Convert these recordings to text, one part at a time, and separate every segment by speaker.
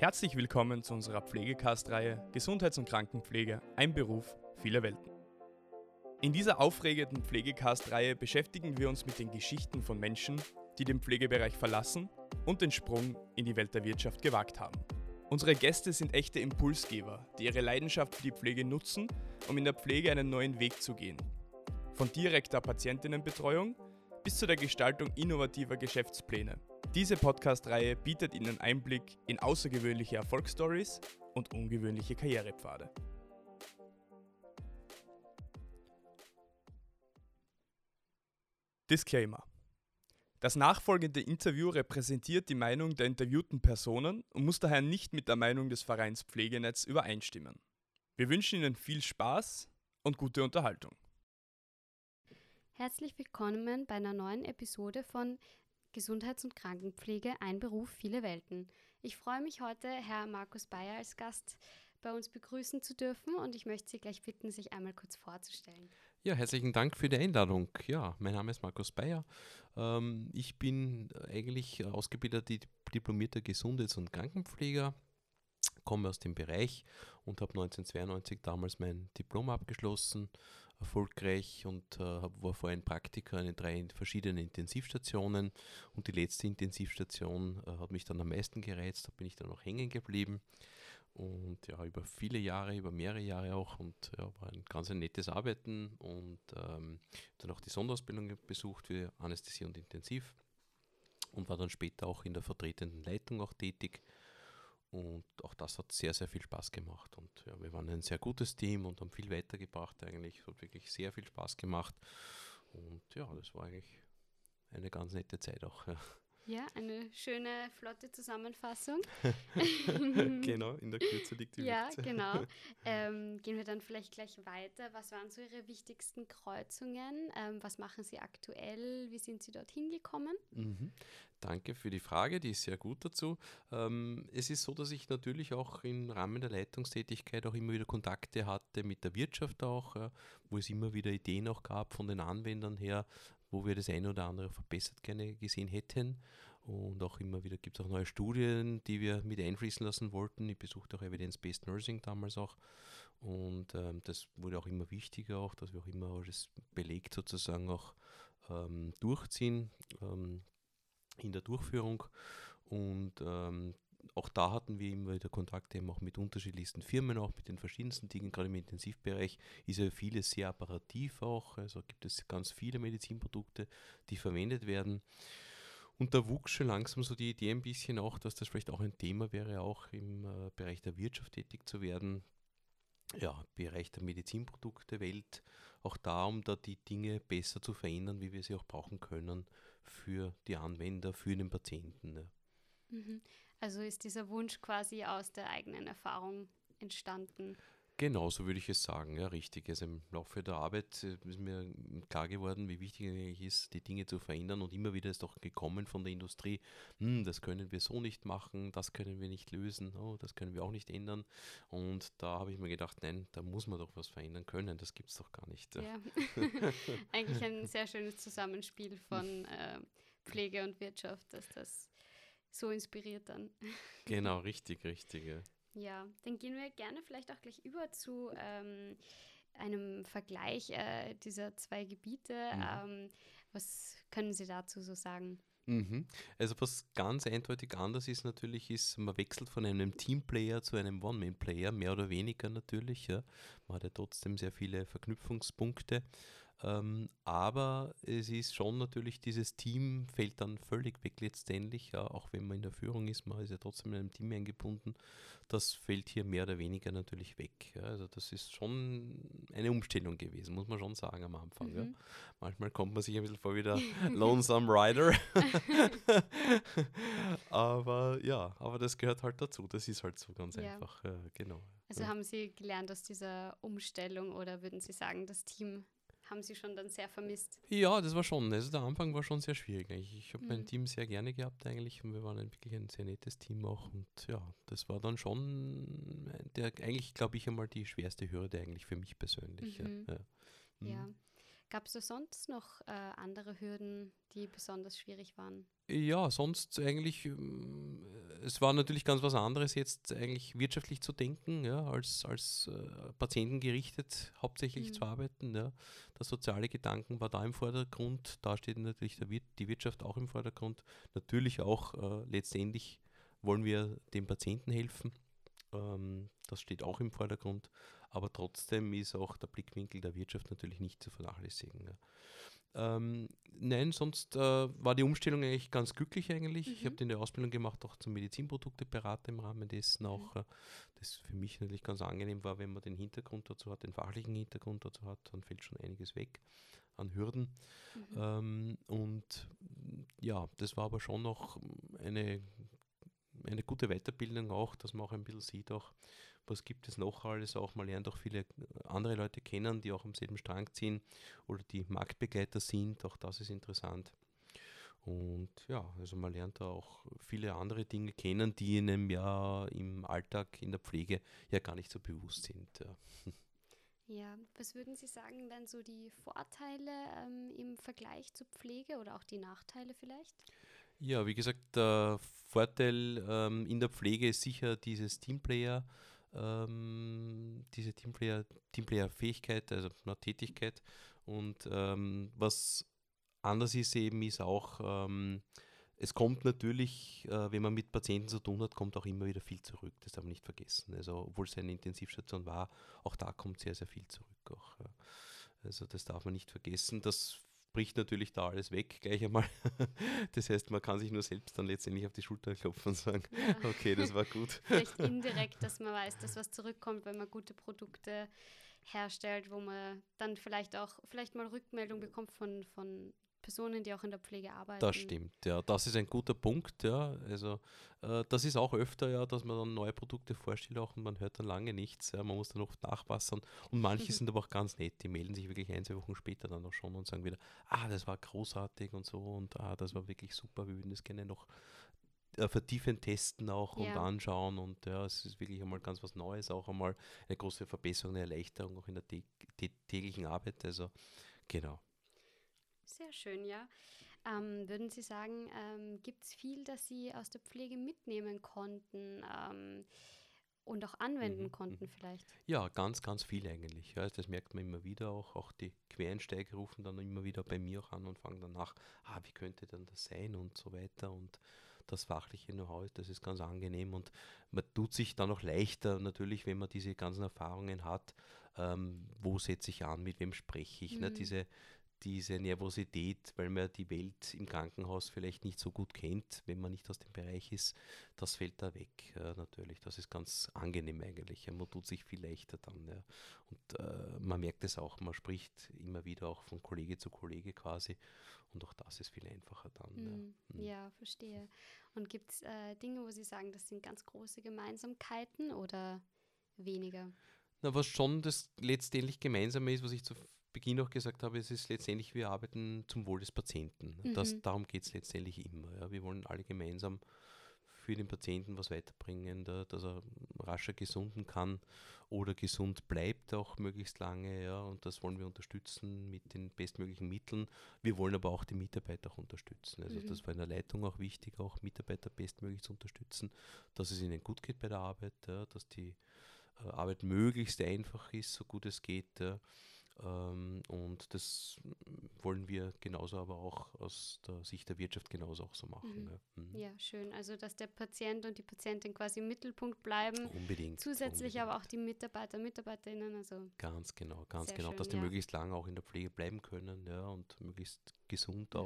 Speaker 1: Herzlich willkommen zu unserer Pflegecast-Reihe Gesundheits- und Krankenpflege, ein Beruf, viele Welten. In dieser aufregenden Pflegecast-Reihe beschäftigen wir uns mit den Geschichten von Menschen, die den Pflegebereich verlassen und den Sprung in die Welt der Wirtschaft gewagt haben. Unsere Gäste sind echte Impulsgeber, die ihre Leidenschaft für die Pflege nutzen, um in der Pflege einen neuen Weg zu gehen. Von direkter Patientinnenbetreuung bis zu der Gestaltung innovativer Geschäftspläne. Diese Podcast-Reihe bietet Ihnen Einblick in außergewöhnliche Erfolgsstories und ungewöhnliche Karrierepfade. Disclaimer. Das nachfolgende Interview repräsentiert die Meinung der interviewten Personen und muss daher nicht mit der Meinung des Vereins Pflegenetz übereinstimmen. Wir wünschen Ihnen viel Spaß und gute Unterhaltung.
Speaker 2: Herzlich willkommen bei einer neuen Episode von Gesundheits- und Krankenpflege, ein Beruf, viele Welten. Ich freue mich heute, Herr Markus Bayer als Gast bei uns begrüßen zu dürfen und ich möchte Sie gleich bitten, sich einmal kurz vorzustellen.
Speaker 3: Ja, herzlichen Dank für die Einladung. Ja, mein Name ist Markus Bayer. Ähm, ich bin eigentlich ausgebildeter diplomierter Gesundheits- und Krankenpfleger, komme aus dem Bereich und habe 1992 damals mein Diplom abgeschlossen, erfolgreich und äh, war vorher ein Praktiker in drei verschiedenen Intensivstationen. Und die letzte Intensivstation äh, hat mich dann am meisten gereizt, da bin ich dann auch hängen geblieben. Und ja, über viele Jahre, über mehrere Jahre auch. Und ja, war ein ganz ein nettes Arbeiten. Und ähm, dann auch die Sonderausbildung besucht für Anästhesie und Intensiv. Und war dann später auch in der vertretenden Leitung auch tätig und auch das hat sehr, sehr viel Spaß gemacht. Und ja, wir waren ein sehr gutes Team und haben viel weitergebracht eigentlich. Es hat wirklich sehr viel Spaß gemacht. Und ja, das war eigentlich eine ganz nette Zeit auch. Ja.
Speaker 2: Ja, eine schöne, flotte Zusammenfassung.
Speaker 3: genau, in der Kürze liegt die
Speaker 2: Ja, Witze. genau. Ähm, gehen wir dann vielleicht gleich weiter. Was waren so Ihre wichtigsten Kreuzungen? Ähm, was machen Sie aktuell? Wie sind Sie dorthin gekommen?
Speaker 3: Mhm. Danke für die Frage, die ist sehr gut dazu. Ähm, es ist so, dass ich natürlich auch im Rahmen der Leitungstätigkeit auch immer wieder Kontakte hatte mit der Wirtschaft auch, ja, wo es immer wieder Ideen auch gab von den Anwendern her, wo wir das eine oder andere verbessert gerne gesehen hätten. Und auch immer wieder gibt es auch neue Studien, die wir mit einfließen lassen wollten. Ich besuchte auch Evidence-Based Nursing damals auch. Und ähm, das wurde auch immer wichtiger, auch, dass wir auch immer alles belegt sozusagen auch ähm, durchziehen ähm, in der Durchführung. Und ähm, auch da hatten wir immer wieder Kontakte eben auch mit unterschiedlichsten Firmen, auch mit den verschiedensten Dingen. Gerade im Intensivbereich ist ja vieles sehr apparativ auch. Also gibt es ganz viele Medizinprodukte, die verwendet werden. Und da wuchs schon langsam so die Idee ein bisschen auch, dass das vielleicht auch ein Thema wäre, auch im äh, Bereich der Wirtschaft tätig zu werden. Ja, Bereich der Medizinprodukte, Welt, auch da, um da die Dinge besser zu verändern, wie wir sie auch brauchen können für die Anwender, für den Patienten.
Speaker 2: Mhm. Also ist dieser Wunsch quasi aus der eigenen Erfahrung entstanden.
Speaker 3: Genau, so würde ich es sagen, ja, richtig. Also im Laufe der Arbeit äh, ist mir klar geworden, wie wichtig es eigentlich ist, die Dinge zu verändern. Und immer wieder ist doch gekommen von der Industrie, hm, das können wir so nicht machen, das können wir nicht lösen, oh, das können wir auch nicht ändern. Und da habe ich mir gedacht, nein, da muss man doch was verändern können, das gibt es doch gar nicht.
Speaker 2: Ja, eigentlich ein sehr schönes Zusammenspiel von äh, Pflege und Wirtschaft, dass das so inspiriert dann.
Speaker 3: Genau, richtig, richtig. Ja.
Speaker 2: Ja, dann gehen wir gerne vielleicht auch gleich über zu ähm, einem Vergleich äh, dieser zwei Gebiete. Mhm. Ähm, was können Sie dazu so sagen?
Speaker 3: Mhm. Also was ganz eindeutig anders ist natürlich, ist, man wechselt von einem Teamplayer zu einem One-Man-Player, mehr oder weniger natürlich. Ja. Man hat ja trotzdem sehr viele Verknüpfungspunkte. Ähm, aber es ist schon natürlich, dieses Team fällt dann völlig weg letztendlich, ja, auch wenn man in der Führung ist, man ist ja trotzdem in einem Team eingebunden. Das fällt hier mehr oder weniger natürlich weg. Ja. Also das ist schon eine Umstellung gewesen, muss man schon sagen am Anfang. Mhm. Ja. Manchmal kommt man sich ein bisschen vor wie der Lonesome Rider. aber ja, aber das gehört halt dazu. Das ist halt so ganz ja. einfach. genau.
Speaker 2: Also haben Sie gelernt aus dieser Umstellung oder würden Sie sagen, das Team haben Sie schon dann sehr vermisst?
Speaker 3: Ja, das war schon. Also der Anfang war schon sehr schwierig. Ich, ich habe mhm. mein Team sehr gerne gehabt eigentlich und wir waren ein, wirklich ein sehr nettes Team auch. Und ja, das war dann schon der, eigentlich, glaube ich, einmal die schwerste Hürde eigentlich für mich persönlich.
Speaker 2: Mhm. Ja. ja. ja. Gab es da sonst noch äh, andere Hürden, die besonders schwierig waren?
Speaker 3: Ja, sonst eigentlich, ähm, es war natürlich ganz was anderes, jetzt eigentlich wirtschaftlich zu denken, ja, als, als äh, patientengerichtet hauptsächlich mhm. zu arbeiten. Ja. Der soziale Gedanken war da im Vordergrund, da steht natürlich der, die Wirtschaft auch im Vordergrund. Natürlich auch äh, letztendlich wollen wir dem Patienten helfen, ähm, das steht auch im Vordergrund, aber trotzdem ist auch der Blickwinkel der Wirtschaft natürlich nicht zu vernachlässigen. Ja. Ähm, nein, sonst äh, war die Umstellung eigentlich ganz glücklich eigentlich. Mhm. Ich habe eine Ausbildung gemacht, auch zum Medizinprodukteberater im Rahmen dessen auch, mhm. äh, das für mich natürlich ganz angenehm war, wenn man den Hintergrund dazu hat, den fachlichen Hintergrund dazu hat, dann fällt schon einiges weg an Hürden. Mhm. Ähm, und ja, das war aber schon noch eine, eine gute Weiterbildung auch, dass man auch ein bisschen sieht, auch was gibt es noch alles auch. Man lernt auch viele andere Leute kennen, die auch am selben Strang ziehen oder die Marktbegleiter sind. Auch das ist interessant. Und ja, also man lernt da auch viele andere Dinge kennen, die einem ja im Alltag in der Pflege ja gar nicht so bewusst sind. Ja.
Speaker 2: Ja, was würden Sie sagen, wären so die Vorteile ähm, im Vergleich zur Pflege oder auch die Nachteile vielleicht?
Speaker 3: Ja, wie gesagt, der Vorteil ähm, in der Pflege ist sicher dieses Teamplayer ähm, diese Teamplayer, Teamplayer-Fähigkeit, also na, Tätigkeit. Und ähm, was anders ist eben, ist auch, ähm, es kommt natürlich, äh, wenn man mit Patienten zu tun hat, kommt auch immer wieder viel zurück. Das darf man nicht vergessen. Also, obwohl es eine Intensivstation war, auch da kommt sehr, sehr viel zurück. Auch, ja. Also, das darf man nicht vergessen. Das bricht natürlich da alles weg gleich einmal. Das heißt, man kann sich nur selbst dann letztendlich auf die Schulter klopfen und sagen, ja. okay, das war gut.
Speaker 2: Vielleicht indirekt, dass man weiß, dass was zurückkommt, wenn man gute Produkte herstellt, wo man dann vielleicht auch vielleicht mal Rückmeldung bekommt von, von Personen, die auch in der Pflege arbeiten.
Speaker 3: Das stimmt, ja. Das ist ein guter Punkt, ja. Also äh, das ist auch öfter, ja, dass man dann neue Produkte vorstellt auch und man hört dann lange nichts. Ja. Man muss dann oft nachpassen. Und manche sind aber auch ganz nett, die melden sich wirklich ein, zwei Wochen später dann auch schon und sagen wieder, ah, das war großartig und so und ah, das war wirklich super, wir würden das gerne noch äh, vertiefend testen auch ja. und anschauen und ja, es ist wirklich einmal ganz was Neues, auch einmal eine große Verbesserung, eine Erleichterung auch in der täglichen Arbeit. Also genau.
Speaker 2: Sehr schön, ja. Ähm, würden Sie sagen, ähm, gibt es viel, das Sie aus der Pflege mitnehmen konnten ähm, und auch anwenden mhm, konnten mhm. vielleicht?
Speaker 3: Ja, ganz, ganz viel eigentlich. Ja, das merkt man immer wieder auch. Auch die Quereinsteiger rufen dann immer wieder bei mir auch an und fangen dann nach, ah, wie könnte denn das sein und so weiter und das fachliche Know-how ist, das ist ganz angenehm und man tut sich dann auch leichter natürlich, wenn man diese ganzen Erfahrungen hat, ähm, wo setze ich an, mit wem spreche ich, ne? mhm. ne? diese, diese Nervosität, weil man die Welt im Krankenhaus vielleicht nicht so gut kennt, wenn man nicht aus dem Bereich ist, das fällt da weg äh, natürlich. Das ist ganz angenehm eigentlich. Ja, man tut sich viel leichter dann. Ja. Und äh, man merkt es auch, man spricht immer wieder auch von Kollege zu Kollege quasi. Und auch das ist viel einfacher dann.
Speaker 2: Mhm. Ja. Hm. Mhm. ja. verstehe. Und gibt es äh, Dinge, wo Sie sagen, das sind ganz große Gemeinsamkeiten oder weniger?
Speaker 3: Na, was schon das letztendlich Gemeinsame ist, was ich zu Beginn auch gesagt habe, es ist letztendlich, wir arbeiten zum Wohl des Patienten. Mhm. Das, darum geht es letztendlich immer. Ja. Wir wollen alle gemeinsam für den Patienten was weiterbringen, da, dass er rascher gesunden kann oder gesund bleibt auch möglichst lange. Ja, und das wollen wir unterstützen mit den bestmöglichen Mitteln. Wir wollen aber auch die Mitarbeiter auch unterstützen. Also mhm. das war in der Leitung auch wichtig, auch Mitarbeiter bestmöglich zu unterstützen, dass es ihnen gut geht bei der Arbeit, ja, dass die äh, Arbeit möglichst einfach ist, so gut es geht. Ja und das wollen wir genauso aber auch aus der Sicht der Wirtschaft genauso auch so machen.
Speaker 2: Mhm. Ja. Mhm. ja. schön. Also dass der Patient und die Patientin quasi im Mittelpunkt bleiben.
Speaker 3: Unbedingt.
Speaker 2: Zusätzlich
Speaker 3: unbedingt.
Speaker 2: aber auch die Mitarbeiter, Mitarbeiterinnen. Also
Speaker 3: ganz genau, ganz genau, schön, dass die ja. möglichst lange auch in der Pflege bleiben können ja, und möglichst gesund mhm.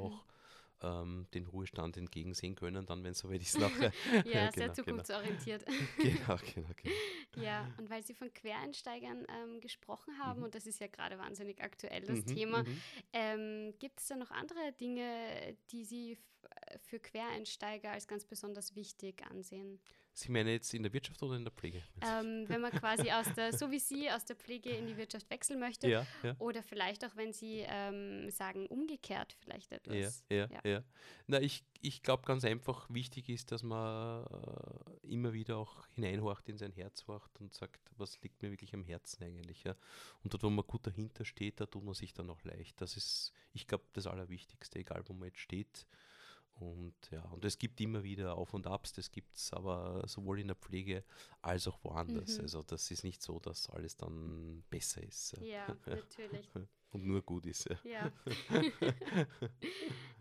Speaker 3: Ähm, den Ruhestand entgegensehen können, dann, wenn es soweit ist, nachher.
Speaker 2: ja, ja, sehr genau, zukunftsorientiert.
Speaker 3: genau, genau, genau.
Speaker 2: Ja, und weil Sie von Quereinsteigern ähm, gesprochen haben, mhm. und das ist ja gerade wahnsinnig aktuell, das mhm, Thema, mhm. ähm, gibt es da noch andere Dinge, die Sie für Quereinsteiger als ganz besonders wichtig ansehen?
Speaker 3: Sie meinen jetzt in der Wirtschaft oder in der Pflege?
Speaker 2: Ähm, wenn man quasi aus der, so wie Sie aus der Pflege in die Wirtschaft wechseln möchte. Ja, ja. Oder vielleicht auch, wenn Sie ähm, sagen, umgekehrt vielleicht etwas.
Speaker 3: Ja, ja, ja. ja. Na, ich, ich glaube ganz einfach, wichtig ist, dass man äh, immer wieder auch hineinhorcht in sein Herz horcht und sagt, was liegt mir wirklich am Herzen eigentlich. Ja? Und dort, wo man gut dahinter steht, da tut man sich dann auch leicht. Das ist, ich glaube, das Allerwichtigste, egal wo man jetzt steht Und ja, und es gibt immer wieder Auf und Abs, das gibt es aber sowohl in der Pflege als auch woanders.
Speaker 2: Mhm.
Speaker 3: Also das ist nicht so, dass alles dann besser ist.
Speaker 2: Ja, natürlich.
Speaker 3: Und nur gut ist. Ja.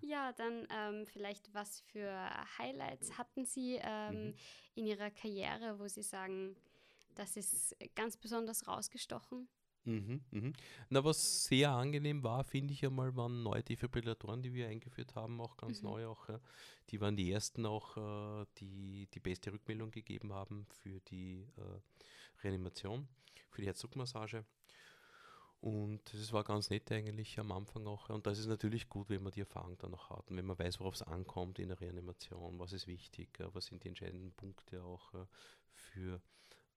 Speaker 2: Ja. dann ähm, vielleicht was für Highlights hatten Sie ähm,
Speaker 3: Mhm.
Speaker 2: in Ihrer Karriere, wo Sie sagen, das ist ganz besonders rausgestochen?
Speaker 3: Mhm, mhm. Na, was sehr angenehm war, finde ich einmal, waren neue Defibrillatoren, die wir eingeführt haben, auch ganz
Speaker 2: Mhm.
Speaker 3: neu auch. Ja. Die waren die ersten auch, äh, die die beste Rückmeldung gegeben haben für die äh, Reanimation, für die Herzdruckmassage. Und das war ganz nett eigentlich am Anfang auch. Und das ist natürlich gut, wenn man die Erfahrung dann noch hat und wenn man weiß, worauf es ankommt in der Reanimation, was ist wichtig, was sind die entscheidenden Punkte auch für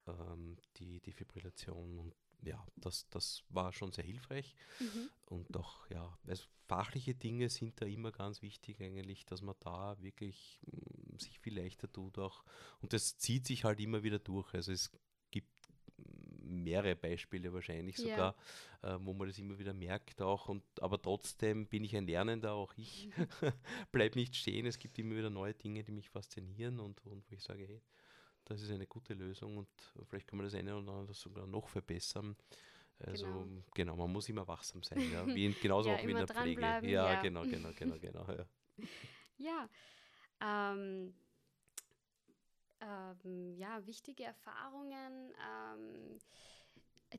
Speaker 3: ähm, die Defibrillation. Und ja, das, das war schon sehr hilfreich.
Speaker 2: Mhm.
Speaker 3: Und doch, ja, also fachliche Dinge sind da immer ganz wichtig eigentlich, dass man da wirklich mm, sich viel leichter tut auch. Und das zieht sich halt immer wieder durch. Also es gibt mehrere Beispiele wahrscheinlich sogar, äh, wo man das immer wieder merkt auch. Und, aber trotzdem bin ich ein Lernender, auch ich. Bleib nicht stehen. Es gibt immer wieder neue Dinge, die mich faszinieren und, und wo ich sage, hey, das ist eine gute Lösung und vielleicht kann man das eine oder andere sogar noch verbessern. Also
Speaker 2: Genau.
Speaker 3: genau, man muss immer wachsam sein, ja. Wie in, genauso
Speaker 2: Ja,
Speaker 3: auch wie in der Pflege. Ja,
Speaker 2: ja.
Speaker 3: genau, genau, genau, genau. Ja.
Speaker 2: Ja, ähm, ähm, ja, wichtige Erfahrungen, ähm,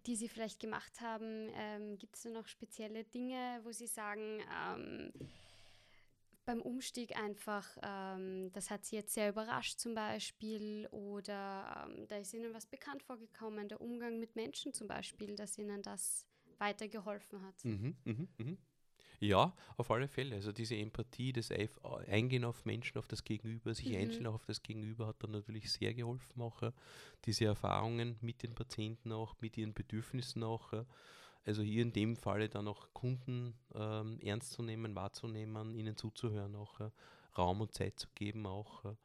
Speaker 2: die Sie vielleicht gemacht haben. Ähm, Gibt es da noch spezielle Dinge, wo Sie sagen, ähm, beim Umstieg einfach, ähm, das hat Sie jetzt sehr überrascht zum Beispiel oder ähm, da ist Ihnen was bekannt vorgekommen, der Umgang mit Menschen zum Beispiel, dass Ihnen das weitergeholfen hat.
Speaker 3: Mhm, mhm, mhm. Ja, auf alle Fälle. Also diese Empathie, das Eingehen auf Menschen, auf das Gegenüber, sich
Speaker 2: Mhm.
Speaker 3: einstellen auch auf das Gegenüber hat dann natürlich sehr geholfen auch. Diese Erfahrungen mit den Patienten auch, mit ihren Bedürfnissen auch. Also hier in dem Falle dann auch Kunden ähm, ernst zu nehmen, wahrzunehmen, ihnen zuzuhören auch, ja. Raum und Zeit zu geben auch ja.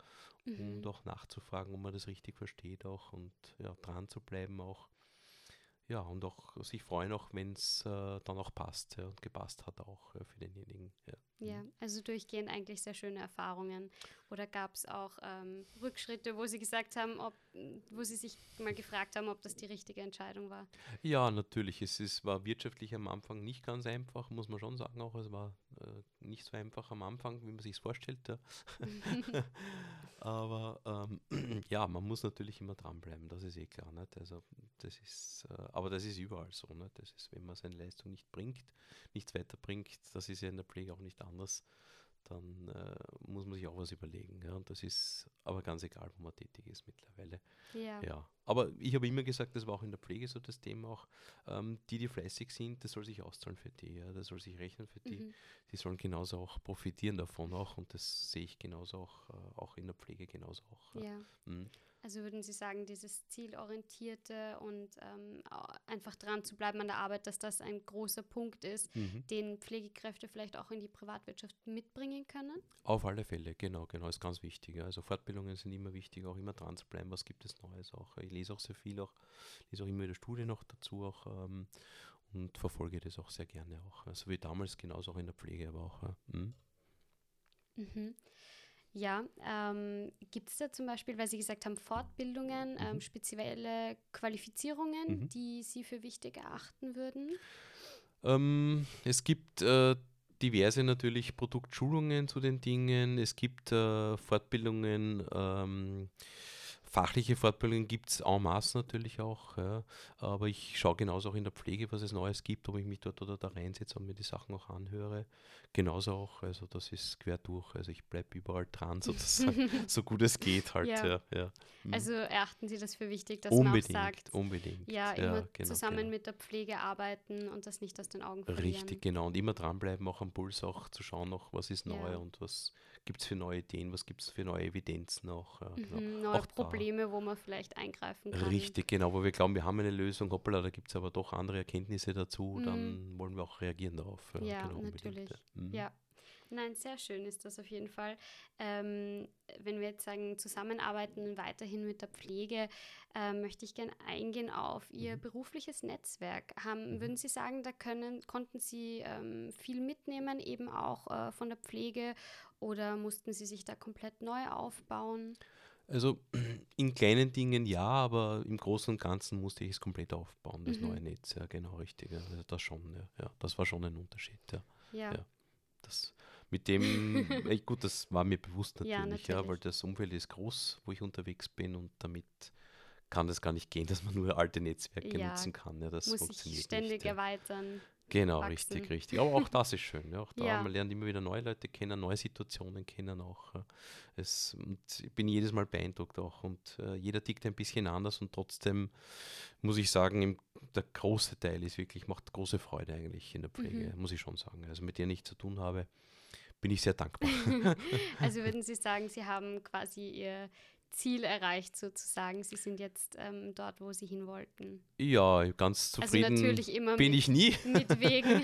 Speaker 2: Mhm.
Speaker 3: und auch nachzufragen, ob man das richtig versteht auch und ja, dran zu bleiben auch. Ja, und auch sich freuen, auch wenn es äh, dann auch passt ja, und gepasst hat auch äh, für denjenigen. Ja.
Speaker 2: Ja, also durchgehend eigentlich sehr schöne Erfahrungen. Oder gab es auch ähm, Rückschritte, wo Sie gesagt haben, ob, wo Sie sich mal gefragt haben, ob das die richtige Entscheidung war?
Speaker 3: ja, natürlich. Es ist, war wirtschaftlich am Anfang nicht ganz einfach, muss man schon sagen auch. Es war äh, nicht so einfach am Anfang, wie man sich es vorstellt. Ja. Aber ähm, ja, man muss natürlich immer dranbleiben, das ist eh klar. Nicht? Also, das ist, äh, aber das ist überall so. Nicht? Das ist, wenn man seine Leistung nicht bringt, nichts weiterbringt, das ist ja in der Pflege auch nicht anders, dann äh, muss man sich auch was überlegen. Ja? Und das ist aber ganz egal, wo man tätig ist mittlerweile.
Speaker 2: Ja.
Speaker 3: Ja, aber ich habe immer gesagt, das war auch in der Pflege so das Thema auch, ähm, die, die fleißig sind, das soll sich auszahlen für die, ja, das soll sich rechnen für die,
Speaker 2: Mhm.
Speaker 3: die sollen genauso auch profitieren davon auch und das sehe ich genauso auch, äh, auch in der Pflege genauso auch. ja.
Speaker 2: ja.
Speaker 3: Mhm.
Speaker 2: Also würden Sie sagen, dieses zielorientierte und ähm, einfach dran zu bleiben an der Arbeit, dass das ein großer Punkt ist,
Speaker 3: Mhm.
Speaker 2: den Pflegekräfte vielleicht auch in die Privatwirtschaft mitbringen können?
Speaker 3: Auf alle Fälle, genau, genau, ist ganz wichtig. Also Fortbildungen sind immer wichtig, auch immer dran zu bleiben, was gibt es Neues auch. Ich lese auch sehr viel, auch lese auch immer wieder Studien noch dazu auch ähm, und verfolge das auch sehr gerne auch. Also wie damals genauso auch in der Pflege, aber auch. Ja. Mhm.
Speaker 2: Ja, ähm, gibt es da zum Beispiel, weil Sie gesagt haben, Fortbildungen, ähm,
Speaker 3: Mhm.
Speaker 2: spezielle Qualifizierungen,
Speaker 3: Mhm.
Speaker 2: die Sie für wichtig erachten würden?
Speaker 3: Ähm, es gibt äh, diverse natürlich Produktschulungen zu den Dingen. Es gibt äh, Fortbildungen, ähm, fachliche Fortbildungen gibt es en masse natürlich auch. Ja. Aber ich schaue genauso auch in der Pflege, was es Neues gibt, ob ich mich dort oder da reinsetze und mir die Sachen auch anhöre. Genauso auch, also das ist quer durch. Also ich bleibe überall dran sozusagen, so gut es geht halt.
Speaker 2: Ja.
Speaker 3: Ja. Mhm.
Speaker 2: Also erachten Sie das für wichtig, dass man auch
Speaker 3: unbedingt,
Speaker 2: sagt,
Speaker 3: unbedingt.
Speaker 2: ja, immer
Speaker 3: genau,
Speaker 2: zusammen
Speaker 3: genau.
Speaker 2: mit der Pflege arbeiten und das nicht aus den Augen verlieren.
Speaker 3: Richtig, genau. Und immer dranbleiben, auch am Puls auch zu schauen, noch, was ist neu und was gibt es für neue Ideen, was gibt es für neue Evidenzen auch. Ja, genau.
Speaker 2: Mhm, neue
Speaker 3: Auch da.
Speaker 2: Probleme, wo man vielleicht eingreifen kann.
Speaker 3: Richtig, genau, wo wir glauben, wir haben eine Lösung, hoppala, da gibt es aber doch andere Erkenntnisse dazu,
Speaker 2: Mhm.
Speaker 3: dann wollen wir auch reagieren darauf.
Speaker 2: Ja,
Speaker 3: genau, unbedingt,
Speaker 2: natürlich.
Speaker 3: ja. Mhm.
Speaker 2: Ja. Nein, sehr schön ist das auf jeden Fall. Ähm, wenn wir jetzt sagen, zusammenarbeiten weiterhin mit der Pflege, äh, möchte ich gerne eingehen auf Ihr mhm. berufliches Netzwerk. Haben, mhm. Würden Sie sagen, da können, konnten Sie ähm, viel mitnehmen, eben auch äh, von der Pflege, oder mussten Sie sich da komplett neu aufbauen?
Speaker 3: Also in kleinen Dingen ja, aber im Großen und Ganzen musste ich es komplett aufbauen, das mhm. neue Netz, ja, genau richtig. Also das schon, ja, ja, das war schon ein Unterschied, ja. ja. ja das, mit dem, gut, das war mir bewusst natürlich, ja, natürlich, ja, weil das Umfeld ist groß, wo ich unterwegs bin und damit kann das gar nicht gehen, dass man nur alte Netzwerke ja, nutzen kann. Ja, das
Speaker 2: muss sich ständig nicht, erweitern.
Speaker 3: Genau, wachsen. richtig, richtig. Aber auch das ist schön. Ja. Auch da, ja. man lernt immer wieder neue Leute kennen, neue Situationen kennen auch. Es, und ich bin jedes Mal beeindruckt auch. Und äh, jeder tickt ein bisschen anders und trotzdem muss ich sagen, im, der große Teil ist wirklich, macht große Freude eigentlich in der Pflege, mhm. muss ich schon sagen. Also mit der ich zu tun habe, bin ich sehr dankbar.
Speaker 2: also würden Sie sagen, Sie haben quasi Ihr Ziel erreicht sozusagen. Sie sind jetzt ähm, dort, wo Sie hin wollten.
Speaker 3: Ja, ganz also zufrieden also natürlich immer bin
Speaker 2: mit,
Speaker 3: ich nie.
Speaker 2: Mit Wegen.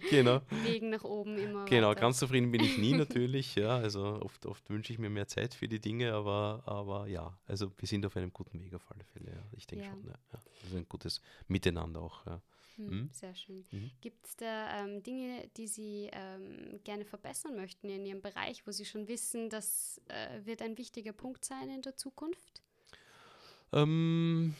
Speaker 3: genau.
Speaker 2: Wegen nach oben immer.
Speaker 3: Genau, weiter. ganz zufrieden bin ich nie natürlich. Ja, also oft, oft wünsche ich mir mehr Zeit für die Dinge, aber, aber ja, also wir sind auf einem guten Weg auf alle Fälle. Ja. Ich denke ja. schon. Ja. ist ein gutes Miteinander auch. Ja.
Speaker 2: Hm, mhm. Sehr schön. Mhm. Gibt es da ähm, Dinge, die Sie ähm, gerne verbessern möchten in Ihrem Bereich, wo Sie schon wissen, das äh, wird ein wichtiger Punkt sein in der Zukunft?
Speaker 3: Ähm,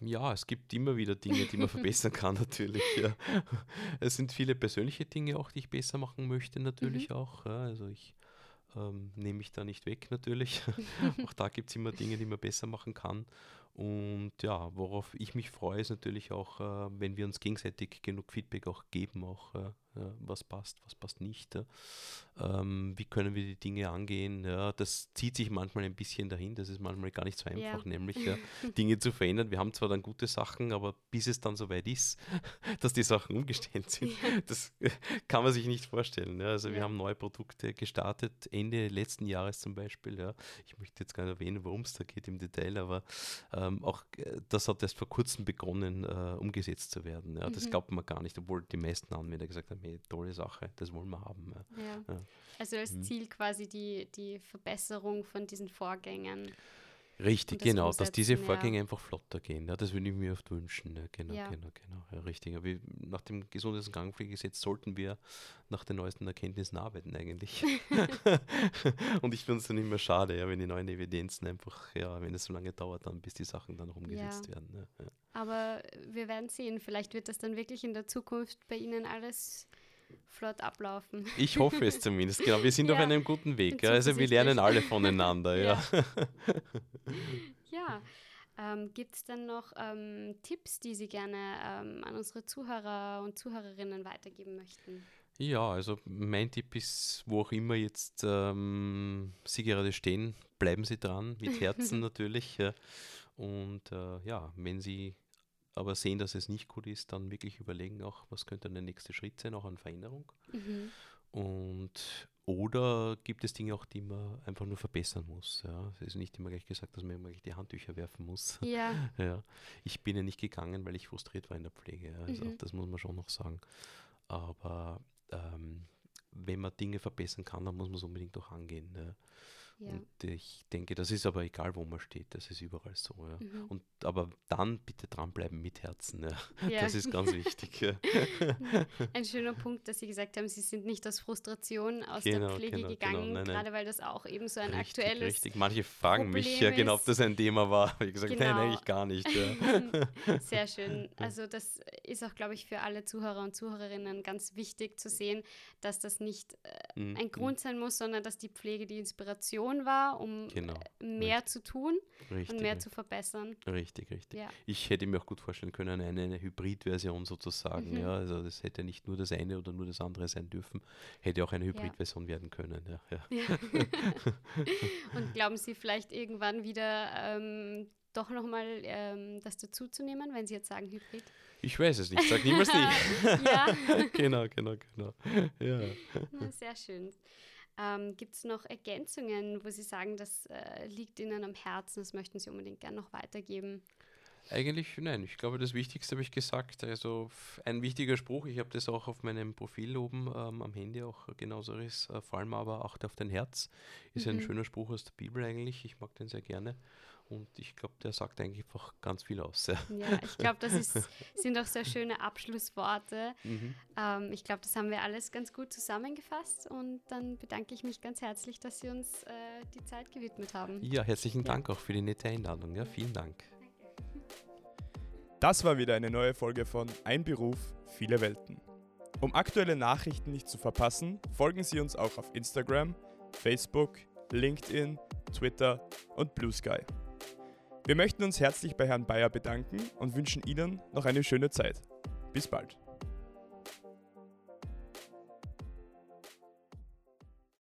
Speaker 3: ja, es gibt immer wieder Dinge, die man verbessern kann, natürlich. Ja. Es sind viele persönliche Dinge auch, die ich besser machen möchte, natürlich mhm. auch. Ja. Also ich ähm, nehme ich da nicht weg, natürlich. auch da gibt es immer Dinge, die man besser machen kann. Und ja, worauf ich mich freue, ist natürlich auch, äh, wenn wir uns gegenseitig genug Feedback auch geben, auch äh, was passt, was passt nicht. Ähm, wie können wir die Dinge angehen? Ja, das zieht sich manchmal ein bisschen dahin, das ist manchmal gar nicht so einfach, ja. nämlich ja, Dinge zu verändern. Wir haben zwar dann gute Sachen, aber bis es dann soweit ist, dass die Sachen umgestellt sind, das kann man sich nicht vorstellen. Also wir haben neue Produkte gestartet, Ende letzten Jahres zum Beispiel. Ja. Ich möchte jetzt gar nicht erwähnen, worum es da geht im Detail, aber ähm, auch äh, das hat erst vor kurzem begonnen, äh, umgesetzt zu werden. Ja. Das mhm. glaubt man gar nicht, obwohl die meisten Anwender gesagt haben, hey, tolle Sache, das wollen wir haben.
Speaker 2: Ja. Ja. Also als mhm. Ziel quasi die, die Verbesserung von diesen Vorgängen.
Speaker 3: Richtig, das genau, dass diese Vorgänge ja. einfach flotter gehen. Ja, das würde ich mir oft wünschen. Ja, genau, ja. genau, genau. Ja, richtig. Aber nach dem Gesundheits- und Krankenpflegegesetz sollten wir nach den neuesten Erkenntnissen arbeiten eigentlich. und ich finde es dann immer schade, ja, wenn die neuen Evidenzen einfach, ja, wenn es so lange dauert, dann bis die Sachen dann umgesetzt werden.
Speaker 2: Aber wir werden sehen, vielleicht wird das dann wirklich in der Zukunft bei Ihnen alles flott ablaufen.
Speaker 3: Ich hoffe es zumindest, genau. Wir sind ja, auf einem guten Weg. Ja. Also wir lernen alle voneinander, ja.
Speaker 2: Ja. Ähm, Gibt es dann noch ähm, Tipps, die Sie gerne ähm, an unsere Zuhörer und Zuhörerinnen weitergeben möchten?
Speaker 3: Ja, also mein Tipp ist, wo auch immer jetzt ähm, Sie gerade stehen, bleiben Sie dran, mit Herzen natürlich. Ja. Und äh, ja, wenn Sie aber sehen, dass es nicht gut ist, dann wirklich überlegen auch, was könnte der nächste Schritt sein, auch an Veränderung. Mhm. Und oder gibt es Dinge auch, die man einfach nur verbessern muss. Ja? Es ist nicht immer gleich gesagt, dass man immer gleich die Handtücher werfen muss.
Speaker 2: Ja.
Speaker 3: ja. Ich bin ja nicht gegangen, weil ich frustriert war in der Pflege. Ja? Also mhm. das muss man schon noch sagen. Aber ähm, wenn man Dinge verbessern kann, dann muss man es unbedingt auch angehen. Ja? Ja. Und ich denke, das ist aber egal, wo man steht, das ist überall so. Ja. Mhm. Und, aber dann bitte dranbleiben mit Herzen. Ja. ja. Das ist ganz wichtig.
Speaker 2: Ein schöner Punkt, dass Sie gesagt haben, Sie sind nicht aus Frustration aus genau, der Pflege genau, genau. gegangen, genau. Nein, nein. gerade weil das auch eben so ein richtig, aktuelles.
Speaker 3: Richtig, manche fragen Problem mich ja genau, ob das ein Thema war. Ich gesagt, genau. nein, eigentlich gar nicht.
Speaker 2: Sehr schön. Also das ist auch, glaube ich, für alle Zuhörer und Zuhörerinnen ganz wichtig zu sehen, dass das nicht äh, mhm. ein Grund sein muss, sondern dass die Pflege die Inspiration Motivation war, um genau, äh, mehr richtig. zu tun richtig, und mehr richtig. zu verbessern.
Speaker 3: Richtig, richtig. Ja. Ich hätte mir auch gut vorstellen können, eine, eine Hybrid-Version sozusagen. Mhm. Ja, also das hätte nicht nur das eine oder nur das andere sein dürfen, hätte auch eine Hybrid-Version ja. werden können. Ja, ja.
Speaker 2: und glauben Sie vielleicht irgendwann wieder ähm, doch nochmal ähm, das dazuzunehmen, wenn Sie jetzt sagen Hybrid?
Speaker 3: Ich weiß es nicht, sag niemals nie. ja. genau, genau, genau. Ja.
Speaker 2: Na, sehr schön. Ähm, Gibt es noch Ergänzungen, wo Sie sagen, das äh, liegt Ihnen am Herzen, das möchten Sie unbedingt gerne noch weitergeben?
Speaker 3: Eigentlich nein. Ich glaube, das Wichtigste habe ich gesagt. Also ein wichtiger Spruch, ich habe das auch auf meinem Profil oben ähm, am Handy auch genauso ist, äh, vor allem aber auch auf dein Herz. Ist mhm. ein schöner Spruch aus der Bibel eigentlich. Ich mag den sehr gerne. Und ich glaube, der sagt eigentlich einfach ganz viel aus.
Speaker 2: Ja, ja ich glaube, das ist, sind auch sehr schöne Abschlussworte. Mhm. Ähm, ich glaube, das haben wir alles ganz gut zusammengefasst. Und dann bedanke ich mich ganz herzlich, dass Sie uns äh, die Zeit gewidmet haben.
Speaker 3: Ja, herzlichen Dank auch für die nette Einladung. Ja, vielen Dank.
Speaker 1: Das war wieder eine neue Folge von Ein Beruf, viele Welten. Um aktuelle Nachrichten nicht zu verpassen, folgen Sie uns auch auf Instagram, Facebook, LinkedIn, Twitter und Blue Sky. Wir möchten uns herzlich bei Herrn Bayer bedanken und wünschen Ihnen noch eine schöne Zeit. Bis bald.